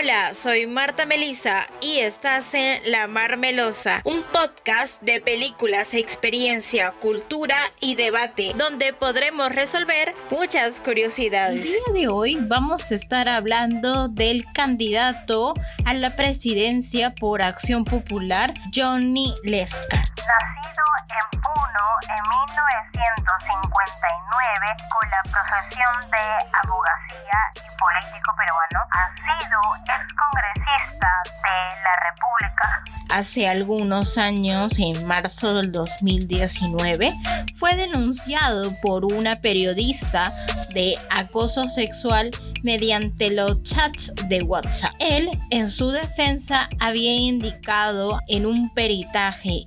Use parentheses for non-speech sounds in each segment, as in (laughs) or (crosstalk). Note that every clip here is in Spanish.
Hola, soy Marta Melisa y estás en La Mar Melosa, un podcast de películas, experiencia, cultura y debate, donde podremos resolver muchas curiosidades. El día de hoy vamos a estar hablando del candidato a la presidencia por Acción Popular, Johnny Lescar. Nacido en Puno en 1959 con la profesión de abogacía y político peruano, ha sido congresista de la República. Hace algunos años, en marzo del 2019, fue denunciado por una periodista de acoso sexual mediante los chats de WhatsApp. Él, en su defensa, había indicado en un peritaje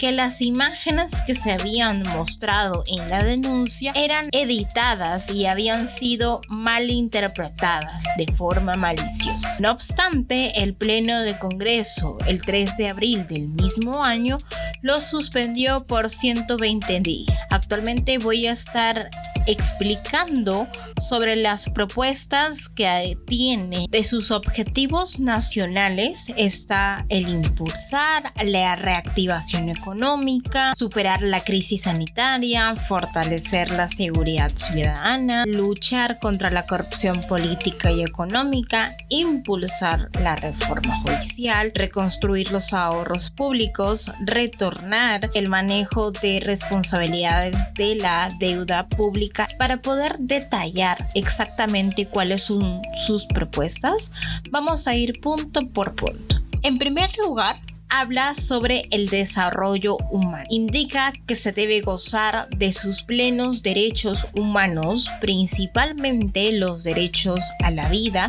que las imágenes que se habían mostrado en la denuncia eran editadas y habían sido mal interpretadas de forma maliciosa. No obstante, el Pleno de Congreso, el 3 de abril del mismo año, lo suspendió por 120 días. Actualmente voy a estar explicando sobre las propuestas que tiene. De sus objetivos nacionales está el impulsar la reactivación económica, superar la crisis sanitaria, fortalecer la seguridad ciudadana, luchar contra la corrupción política y económica, impulsar la reforma judicial, reconstruir los ahorros públicos, retornar el manejo de responsabilidades de la deuda pública para poder detallar exactamente cuáles son sus propuestas, vamos a ir punto por punto. En primer lugar, habla sobre el desarrollo humano. Indica que se debe gozar de sus plenos derechos humanos, principalmente los derechos a la vida,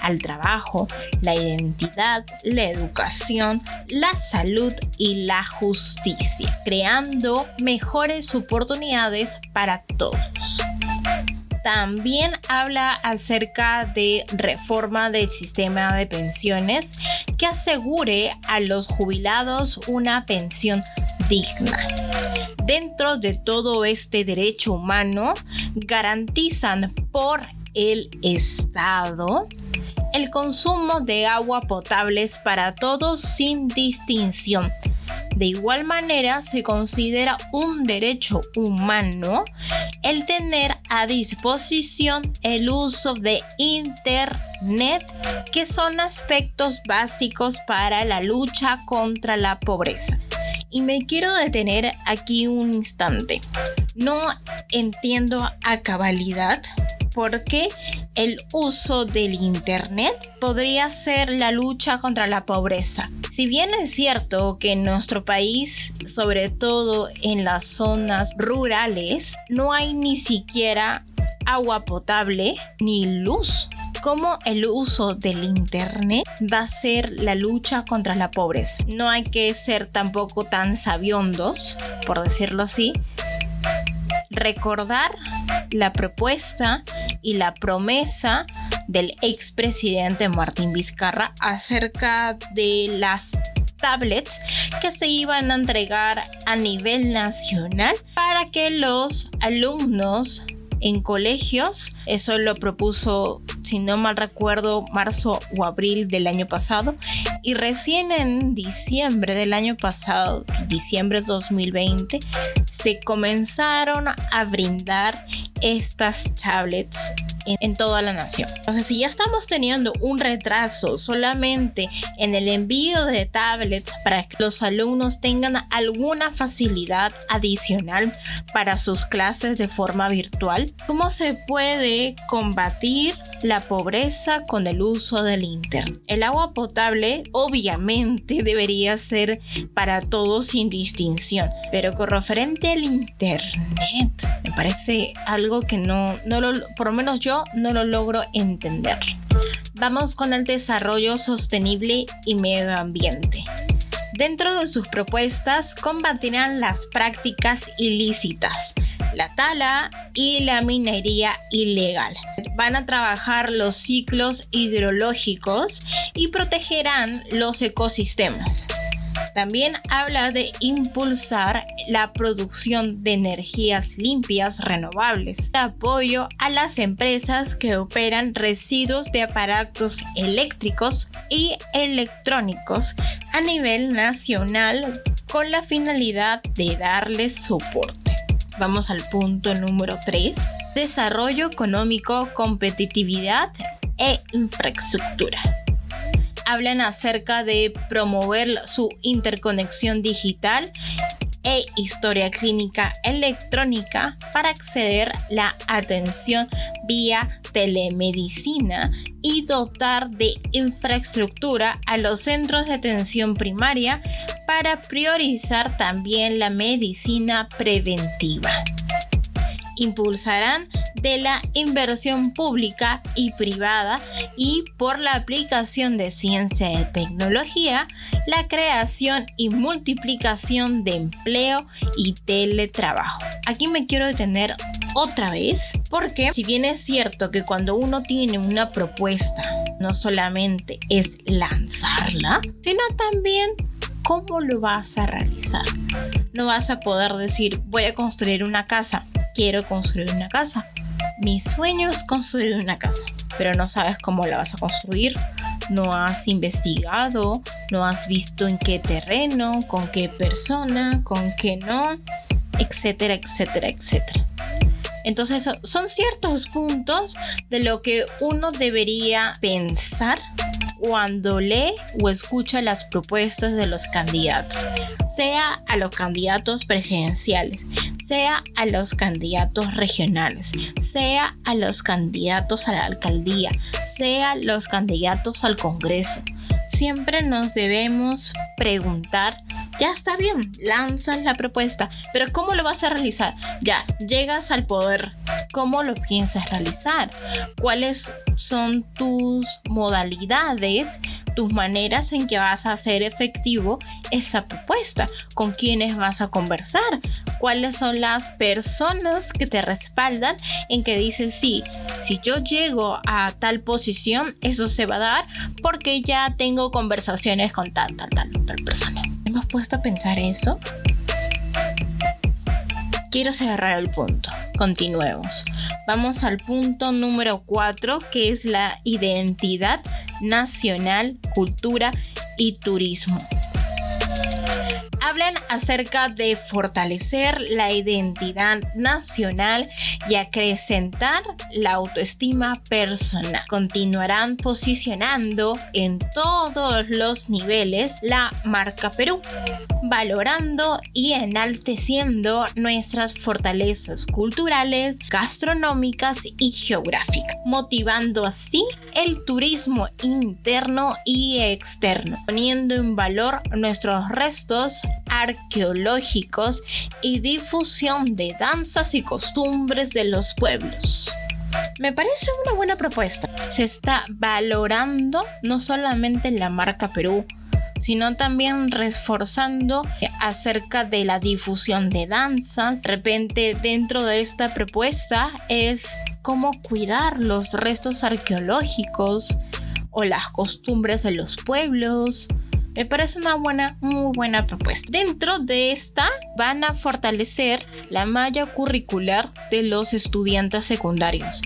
al trabajo, la identidad, la educación, la salud y la justicia, creando mejores oportunidades para todos. También habla acerca de reforma del sistema de pensiones que asegure a los jubilados una pensión digna. Dentro de todo este derecho humano, garantizan por el Estado el consumo de agua potable para todos sin distinción. De igual manera, se considera un derecho humano el tener a disposición el uso de Internet, que son aspectos básicos para la lucha contra la pobreza. Y me quiero detener aquí un instante. No entiendo a cabalidad porque el uso del Internet podría ser la lucha contra la pobreza. Si bien es cierto que en nuestro país, sobre todo en las zonas rurales, no hay ni siquiera agua potable ni luz. ¿Cómo el uso del Internet va a ser la lucha contra la pobreza? No hay que ser tampoco tan sabiondos, por decirlo así. Recordar la propuesta y la promesa del expresidente Martín Vizcarra acerca de las tablets que se iban a entregar a nivel nacional para que los alumnos en colegios. Eso lo propuso, si no mal recuerdo, marzo o abril del año pasado. Y recién en diciembre del año pasado, diciembre 2020, se comenzaron a brindar estas tablets en, toda la nación. Entonces, si ya estamos teniendo un retraso solamente en el envío de tablets para que los alumnos tengan alguna facilidad adicional para sus clases de forma virtual, ¿cómo se puede combatir la pobreza con el uso del Internet? El agua potable obviamente (laughs) debería ser para todos sin distinción, pero con referente al Internet, me parece algo que no, no lo, por lo menos yo no lo logro entender. Vamos con el desarrollo sostenible y medio ambiente. Dentro de sus propuestas combatirán las prácticas ilícitas, la tala y la minería ilegal. Van a trabajar los ciclos hidrológicos y protegerán los ecosistemas. También habla de impulsar la producción de energías limpias renovables, apoyo a las empresas que operan residuos de aparatos eléctricos y electrónicos a nivel nacional con la finalidad de darles soporte. Vamos al punto número 3. Desarrollo económico, competitividad e infraestructura hablan acerca de promover su interconexión digital e historia clínica electrónica para acceder la atención vía telemedicina y dotar de infraestructura a los centros de atención primaria para priorizar también la medicina preventiva impulsarán de la inversión pública y privada y por la aplicación de ciencia y tecnología, la creación y multiplicación de empleo y teletrabajo. Aquí me quiero detener otra vez porque si bien es cierto que cuando uno tiene una propuesta no solamente es lanzarla, sino también cómo lo vas a realizar. No vas a poder decir voy a construir una casa quiero construir una casa. Mi sueño es construir una casa, pero no sabes cómo la vas a construir, no has investigado, no has visto en qué terreno, con qué persona, con qué no, etcétera, etcétera, etcétera. Entonces son ciertos puntos de lo que uno debería pensar cuando lee o escucha las propuestas de los candidatos, sea a los candidatos presidenciales, sea a los candidatos regionales, sea a los candidatos a la alcaldía, sea los candidatos al Congreso. Siempre nos debemos preguntar, ya está bien, lanzas la propuesta, pero ¿cómo lo vas a realizar? Ya, llegas al poder, ¿cómo lo piensas realizar? ¿Cuáles son tus modalidades tus maneras en que vas a hacer efectivo esa propuesta, con quiénes vas a conversar, cuáles son las personas que te respaldan en que dices, sí, si yo llego a tal posición, eso se va a dar porque ya tengo conversaciones con tal, tal, tal, persona. ¿Hemos puesto a pensar eso? Quiero cerrar el punto. Continuemos. Vamos al punto número 4, que es la identidad nacional, cultura y turismo hablan acerca de fortalecer la identidad nacional y acrecentar la autoestima personal. Continuarán posicionando en todos los niveles la marca Perú, valorando y enalteciendo nuestras fortalezas culturales, gastronómicas y geográficas, motivando así el turismo interno y externo, poniendo en valor nuestros restos arqueológicos y difusión de danzas y costumbres de los pueblos. Me parece una buena propuesta. Se está valorando no solamente la marca Perú, sino también reforzando acerca de la difusión de danzas. De repente dentro de esta propuesta es cómo cuidar los restos arqueológicos o las costumbres de los pueblos, me parece una buena, muy buena propuesta. Dentro de esta van a fortalecer la malla curricular de los estudiantes secundarios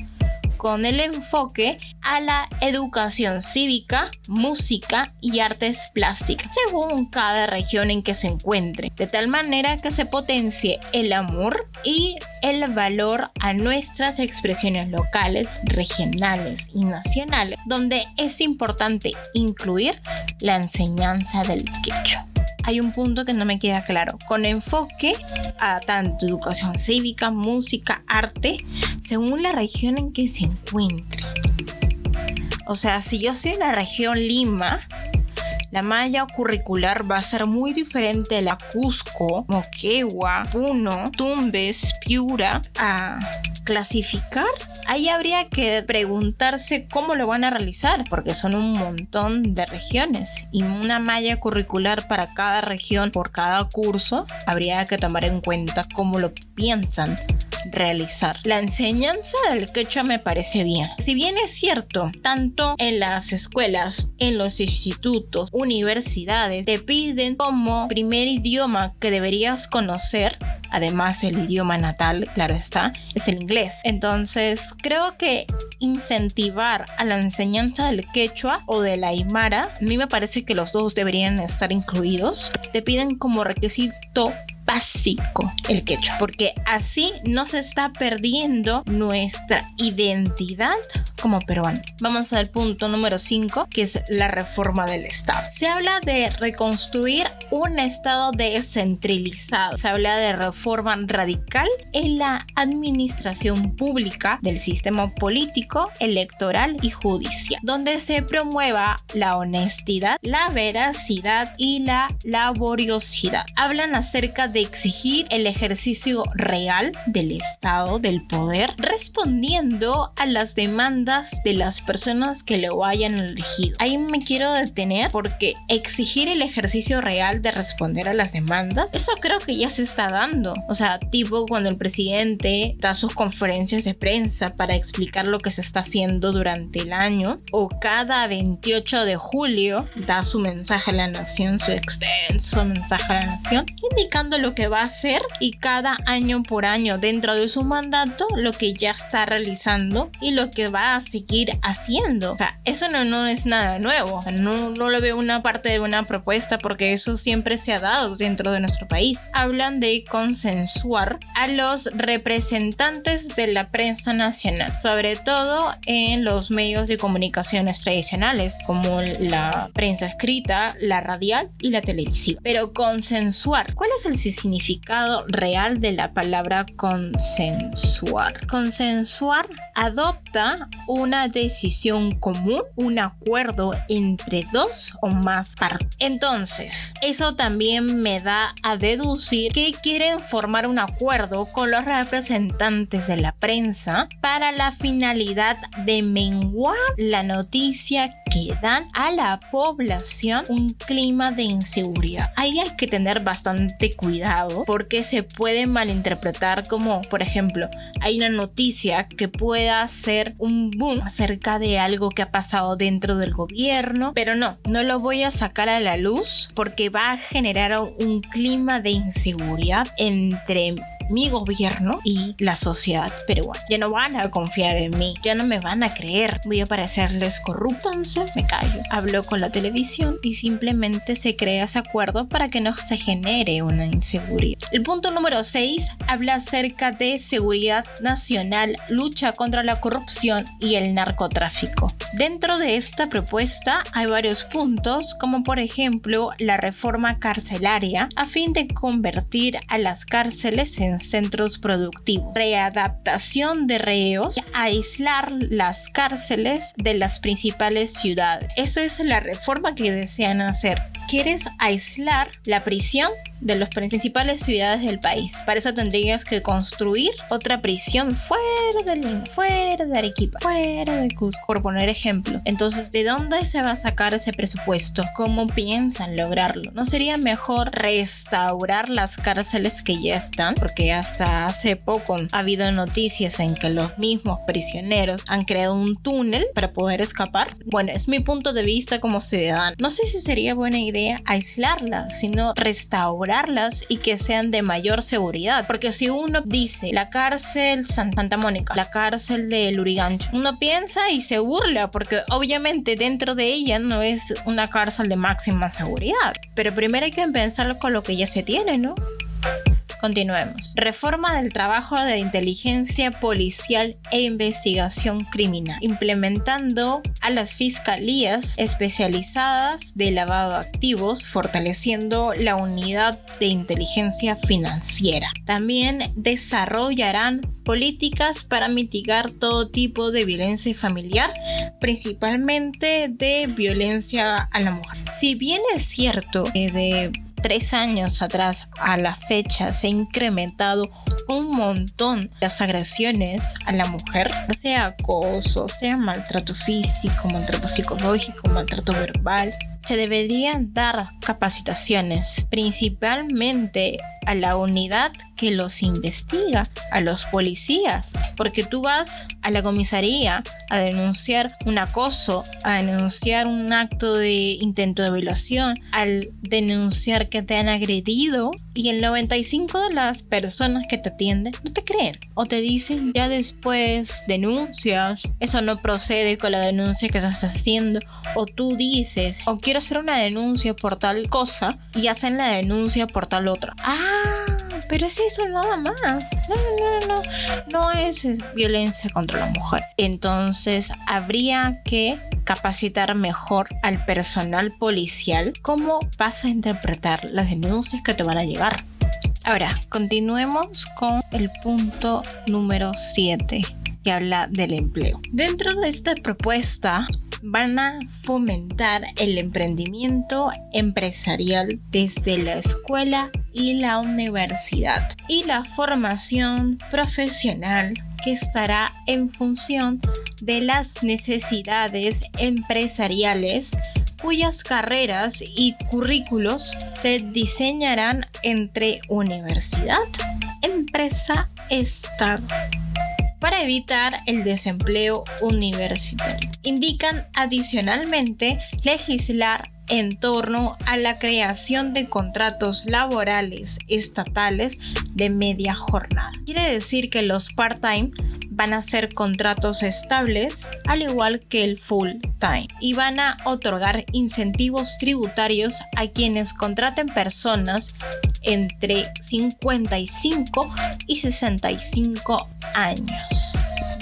con el enfoque a la educación cívica, música y artes plásticas, según cada región en que se encuentre, de tal manera que se potencie el amor y el valor a nuestras expresiones locales, regionales y nacionales, donde es importante incluir la enseñanza del quechua hay un punto que no me queda claro. Con enfoque a tanto educación cívica, música, arte, según la región en que se encuentre. O sea, si yo soy en la región Lima, la malla curricular va a ser muy diferente de la Cusco, Moquegua, Puno, Tumbes, Piura, a clasificar. Ahí habría que preguntarse cómo lo van a realizar, porque son un montón de regiones y una malla curricular para cada región por cada curso. Habría que tomar en cuenta cómo lo piensan realizar. La enseñanza del quechua me parece bien. Si bien es cierto, tanto en las escuelas, en los institutos, universidades, te piden como primer idioma que deberías conocer Además, el idioma natal, claro está, es el inglés. Entonces, creo que incentivar a la enseñanza del quechua o del aymara, a mí me parece que los dos deberían estar incluidos. Te piden como requisito básico el quechua, porque así no se está perdiendo nuestra identidad como peruano. Vamos al punto número 5, que es la reforma del Estado. Se habla de reconstruir un Estado descentralizado. Se habla de reforma radical en la administración pública del sistema político, electoral y judicial, donde se promueva la honestidad, la veracidad y la laboriosidad. Hablan acerca de exigir el ejercicio real del Estado, del poder, respondiendo a las demandas de las personas que lo hayan elegido. Ahí me quiero detener porque exigir el ejercicio real de responder a las demandas, eso creo que ya se está dando. O sea, tipo cuando el presidente da sus conferencias de prensa para explicar lo que se está haciendo durante el año, o cada 28 de julio da su mensaje a la nación, su extenso mensaje a la nación, indicando lo que va a hacer y cada año por año dentro de su mandato lo que ya está realizando y lo que va a seguir haciendo. O sea, eso no, no es nada nuevo. No, no lo veo una parte de una propuesta porque eso siempre se ha dado dentro de nuestro país. Hablan de consensuar a los representantes de la prensa nacional, sobre todo en los medios de comunicaciones tradicionales como la prensa escrita, la radial y la televisiva. Pero consensuar, ¿cuál es el significado real de la palabra consensuar. Consensuar adopta una decisión común, un acuerdo entre dos o más partes. Entonces, eso también me da a deducir que quieren formar un acuerdo con los representantes de la prensa para la finalidad de menguar la noticia que dan a la población un clima de inseguridad. Ahí hay que tener bastante cuidado porque se puede malinterpretar como, por ejemplo, hay una noticia que ser un boom acerca de algo que ha pasado dentro del gobierno, pero no, no lo voy a sacar a la luz porque va a generar un clima de inseguridad entre mi gobierno y la sociedad peruana. Ya no van a confiar en mí, ya no me van a creer, voy a parecerles corrupto, entonces me callo. Hablo con la televisión y simplemente se crea ese acuerdo para que no se genere una inseguridad. El punto número 6 habla acerca de seguridad nacional, lucha contra la corrupción y el narcotráfico. Dentro de esta propuesta hay varios puntos, como por ejemplo la reforma carcelaria, a fin de convertir a las cárceles en centros productivos, readaptación de reos, aislar las cárceles de las principales ciudades. Eso es la reforma que desean hacer. ¿Quieres aislar la prisión? de las principales ciudades del país. Para eso tendrías que construir otra prisión fuera de fuera de Arequipa, fuera de Cusco, por poner ejemplo. Entonces, ¿de dónde se va a sacar ese presupuesto? ¿Cómo piensan lograrlo? ¿No sería mejor restaurar las cárceles que ya están? Porque hasta hace poco ha habido noticias en que los mismos prisioneros han creado un túnel para poder escapar. Bueno, es mi punto de vista como ciudadano. No sé si sería buena idea aislarlas, sino restaurar y que sean de mayor seguridad. Porque si uno dice la cárcel Santa Mónica, la cárcel de Lurigancho, uno piensa y se burla porque obviamente dentro de ella no es una cárcel de máxima seguridad. Pero primero hay que pensar con lo que ya se tiene, ¿no? Continuemos. Reforma del trabajo de inteligencia policial e investigación criminal, implementando a las fiscalías especializadas de lavado de activos, fortaleciendo la unidad de inteligencia financiera. También desarrollarán políticas para mitigar todo tipo de violencia familiar, principalmente de violencia a la mujer. Si bien es cierto que de tres años atrás a la fecha se ha incrementado un montón las agresiones a la mujer, sea acoso, sea maltrato físico, maltrato psicológico, maltrato verbal. Se deberían dar capacitaciones, principalmente a la unidad que los investiga, a los policías, porque tú vas a la comisaría a denunciar un acoso, a denunciar un acto de intento de violación, al denunciar que te han agredido y el 95 de las personas que te atienden no te creen o te dicen ya después denuncias, eso no procede con la denuncia que estás haciendo o tú dices o quiero hacer una denuncia por tal cosa y hacen la denuncia por tal otra. Ah, pero es eso nada más. No, no, no, no es violencia contra la mujer. Entonces habría que capacitar mejor al personal policial cómo vas a interpretar las denuncias que te van a llegar. Ahora, continuemos con el punto número 7 que habla del empleo. Dentro de esta propuesta van a fomentar el emprendimiento empresarial desde la escuela y la universidad y la formación profesional que estará en función de las necesidades empresariales cuyas carreras y currículos se diseñarán entre universidad, empresa, estado para evitar el desempleo universitario. Indican adicionalmente legislar en torno a la creación de contratos laborales estatales de media jornada. Quiere decir que los part-time van a ser contratos estables al igual que el full time y van a otorgar incentivos tributarios a quienes contraten personas entre 55 y 65 años.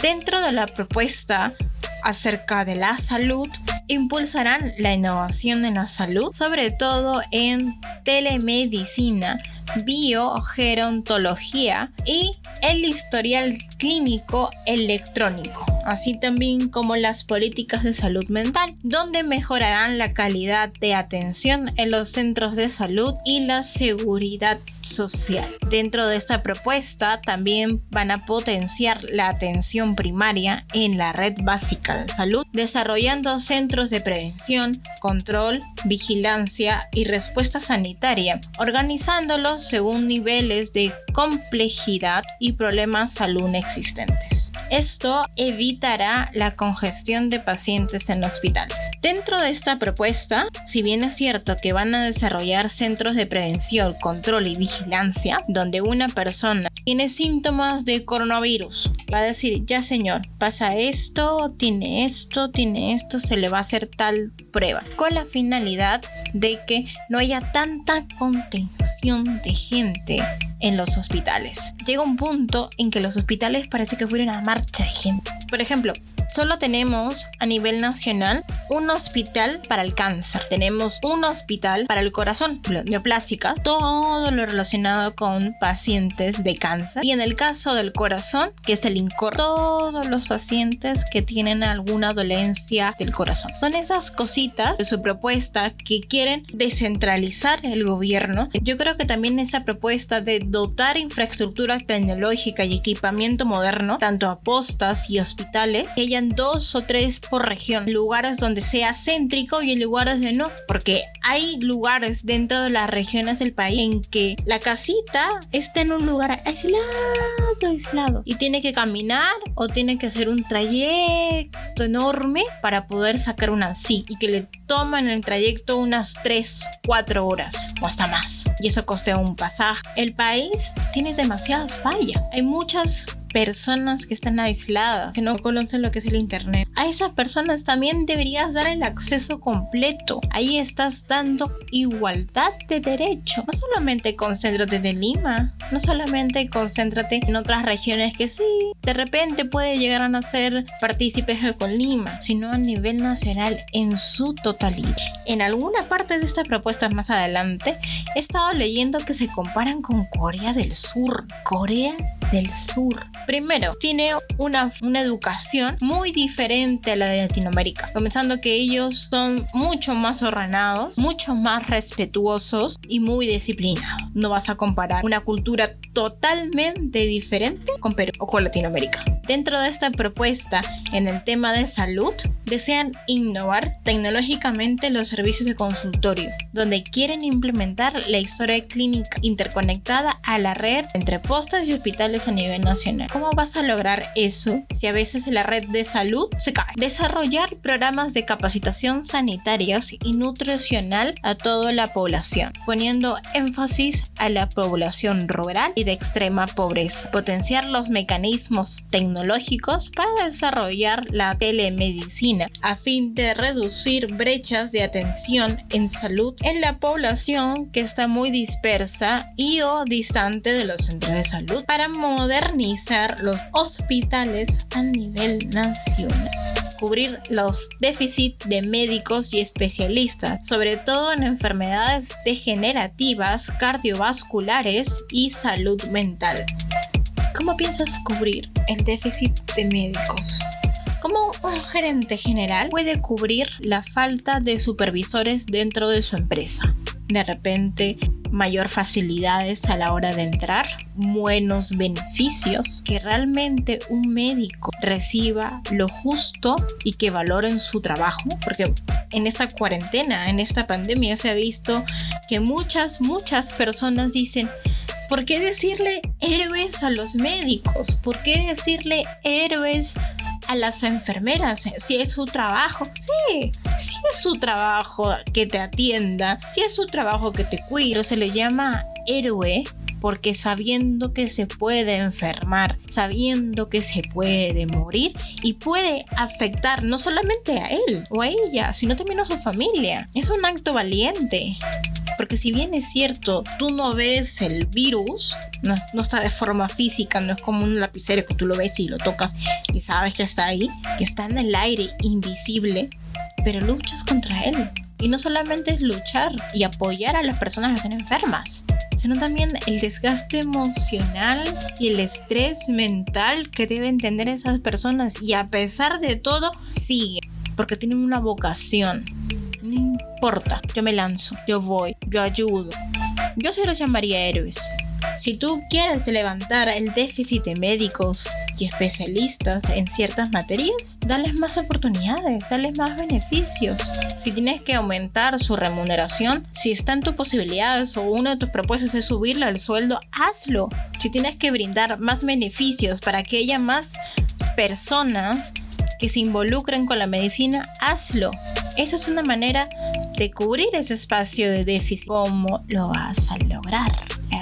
Dentro de la propuesta acerca de la salud, impulsarán la innovación en la salud, sobre todo en telemedicina, biogerontología y el historial clínico electrónico, así también como las políticas de salud mental, donde mejorarán la calidad de atención en los centros de salud y la seguridad social. Dentro de esta propuesta también van a potenciar la atención primaria en la red básica de salud, desarrollando centros de prevención, control, vigilancia y respuesta sanitaria, organizándolos según niveles de complejidad y problemas salud existentes. Esto evitará la congestión de pacientes en hospitales. Dentro de esta propuesta, si bien es cierto que van a desarrollar centros de prevención, control y vigilancia, donde una persona tiene síntomas de coronavirus, va a decir, ya señor, pasa esto, tiene esto, tiene esto, se le va a hacer tal prueba, con la finalidad de que no haya tanta contención de gente en los hospitales. Llega un punto en que los hospitales parece que fueran a marcha de gente. Por ejemplo, solo tenemos a nivel nacional un hospital para el cáncer. Tenemos un hospital para el corazón, neoplástica, todo lo relacionado con pacientes de cáncer. Y en el caso del corazón, que es el INCOR, todos los pacientes que tienen alguna dolencia del corazón. Son esas cositas de su propuesta que quieren descentralizar el gobierno. Yo creo que también esa propuesta de dotar infraestructura tecnológica y equipamiento moderno, tanto a postas y hospitales, que dos o tres por región, lugares donde sea céntrico y en lugares de no, porque hay lugares dentro de las regiones del país en que la casita está en un lugar aislado, aislado, y tiene que caminar o tiene que hacer un trayecto enorme para poder sacar una sí y que le toman el trayecto unas 3, 4 horas o hasta más. Y eso costea un pasaje. El país tiene demasiadas fallas. Hay muchas personas que están aisladas, que no conocen lo que es el Internet. A esas personas también deberías dar el acceso completo. Ahí estás dando igualdad de derecho. No solamente concéntrate en Lima, no solamente concéntrate en otras regiones que sí, de repente puede llegar a ser partícipes con Lima, sino a nivel nacional en su totalidad. En alguna parte de estas propuestas más adelante, he estado leyendo que se comparan con Corea del Sur. Corea del Sur. Primero, tiene una, una educación muy diferente a la de Latinoamérica, comenzando que ellos son mucho más ordenados, mucho más respetuosos y muy disciplinados. No vas a comparar una cultura totalmente diferente con Perú o con Latinoamérica. Dentro de esta propuesta en el tema de salud, desean innovar tecnológicamente los servicios de consultorio, donde quieren implementar la historia clínica interconectada a la red entre postas y hospitales a nivel nacional. ¿Cómo vas a lograr eso si a veces la red de salud se cae? Desarrollar programas de capacitación sanitarias y nutricional a toda la población, poniendo énfasis a la población rural y de extrema pobreza. Potenciar los mecanismos tecnológicos para desarrollar la telemedicina a fin de reducir brechas de atención en salud en la población que está muy dispersa y o distante de los centros de salud para modernizar los hospitales a nivel nacional cubrir los déficits de médicos y especialistas, sobre todo en enfermedades degenerativas, cardiovasculares y salud mental. ¿Cómo piensas cubrir el déficit de médicos? ¿Cómo un gerente general puede cubrir la falta de supervisores dentro de su empresa? De repente, mayor facilidades a la hora de entrar, buenos beneficios, que realmente un médico reciba lo justo y que valoren su trabajo, porque en esta cuarentena, en esta pandemia se ha visto que muchas, muchas personas dicen, ¿por qué decirle héroes a los médicos? ¿Por qué decirle héroes a las enfermeras? Si es su trabajo. Sí, si es su trabajo que te atienda, si es su trabajo que te cuide, se le llama héroe porque sabiendo que se puede enfermar, sabiendo que se puede morir y puede afectar no solamente a él o a ella, sino también a su familia. Es un acto valiente. Porque si bien es cierto, tú no ves el virus, no, está de forma física, no es como un lapicero que tú lo ves y lo tocas y sabes que está ahí, que está en el aire invisible, pero luchas contra él. Y no solamente es luchar y apoyar a las personas que están enfermas, sino también el desgaste emocional y el estrés mental que deben tener esas personas. Y a pesar de todo, siguen, porque tienen una vocación. Importa, yo me lanzo, yo voy, yo ayudo. Yo se los llamaría héroes. Si tú quieres levantar el déficit de médicos y especialistas en ciertas materias, dales más oportunidades, dales más beneficios. Si tienes que aumentar su remuneración, si está en tus posibilidades o una de tus propuestas es subirle el sueldo, hazlo. Si tienes que brindar más beneficios para que haya más personas que se involucren con la medicina, hazlo. Esa es una manera de cubrir ese espacio de déficit. ¿Cómo lo vas a lograr?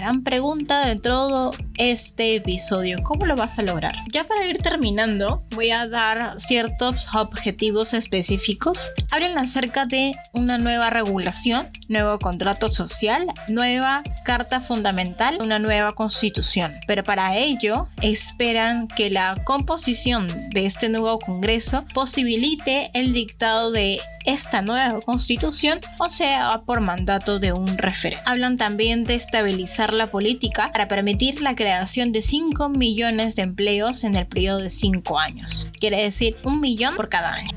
gran pregunta de todo este episodio. ¿Cómo lo vas a lograr? Ya para ir terminando, voy a dar ciertos objetivos específicos. Hablan acerca de una nueva regulación, nuevo contrato social, nueva carta fundamental, una nueva constitución. Pero para ello esperan que la composición de este nuevo Congreso posibilite el dictado de esta nueva constitución o sea por mandato de un referente. Hablan también de estabilizar la política para permitir la creación de 5 millones de empleos en el periodo de 5 años. Quiere decir un millón por cada año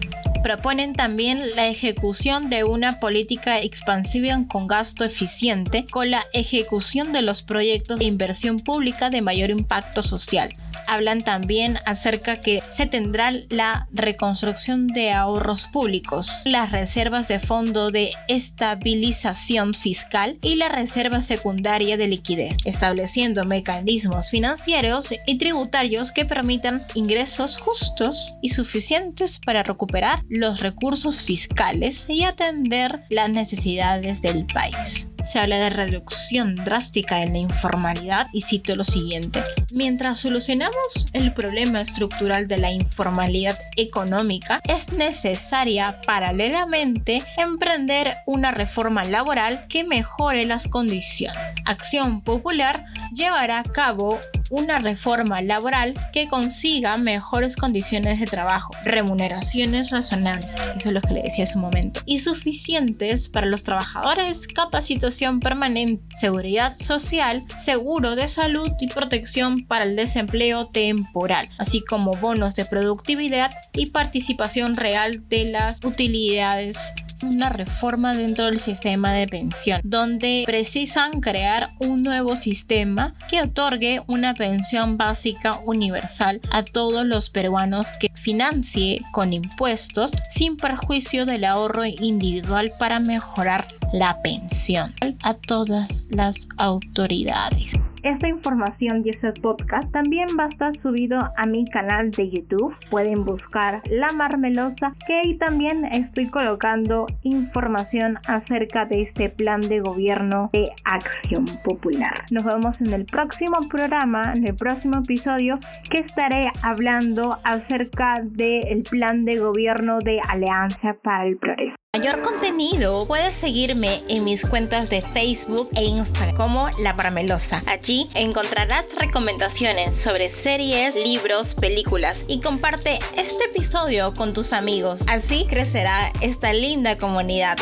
proponen también la ejecución de una política expansiva con gasto eficiente con la ejecución de los proyectos de inversión pública de mayor impacto social, hablan también acerca que se tendrá la reconstrucción de ahorros públicos, las reservas de fondo de estabilización fiscal y la reserva secundaria de liquidez, estableciendo mecanismos financieros y tributarios que permitan ingresos justos y suficientes para recuperar los recursos fiscales y atender las necesidades del país se habla de reducción drástica en la informalidad y cito lo siguiente. Mientras solucionamos el problema estructural de la informalidad económica, es necesaria paralelamente emprender una reforma laboral que mejore las condiciones. Acción Popular llevará a cabo una reforma laboral que consiga mejores condiciones de trabajo, remuneraciones razonables, eso es lo que le decía hace un momento, y suficientes para los trabajadores, capacitación permanente, seguridad social, seguro de salud y protección para el desempleo temporal, así como bonos de productividad y participación real de las utilidades una reforma dentro del sistema de pensión, donde precisan crear un nuevo sistema que otorgue una pensión básica universal a todos los peruanos que financie con impuestos sin perjuicio del ahorro individual para mejorar la pensión a todas las autoridades. Esta información y este podcast también va a estar subido a mi canal de YouTube. Pueden buscar La Marmelosa, que ahí también estoy colocando información acerca de este plan de gobierno de acción popular. Nos vemos en el próximo programa, en el próximo episodio, que estaré hablando acerca del plan de gobierno de Alianza para el Progreso mayor contenido, puedes seguirme en mis cuentas de Facebook e Instagram como La Parmelosa. Allí encontrarás recomendaciones sobre series, libros, películas. Y comparte este episodio con tus amigos. Así crecerá esta linda comunidad.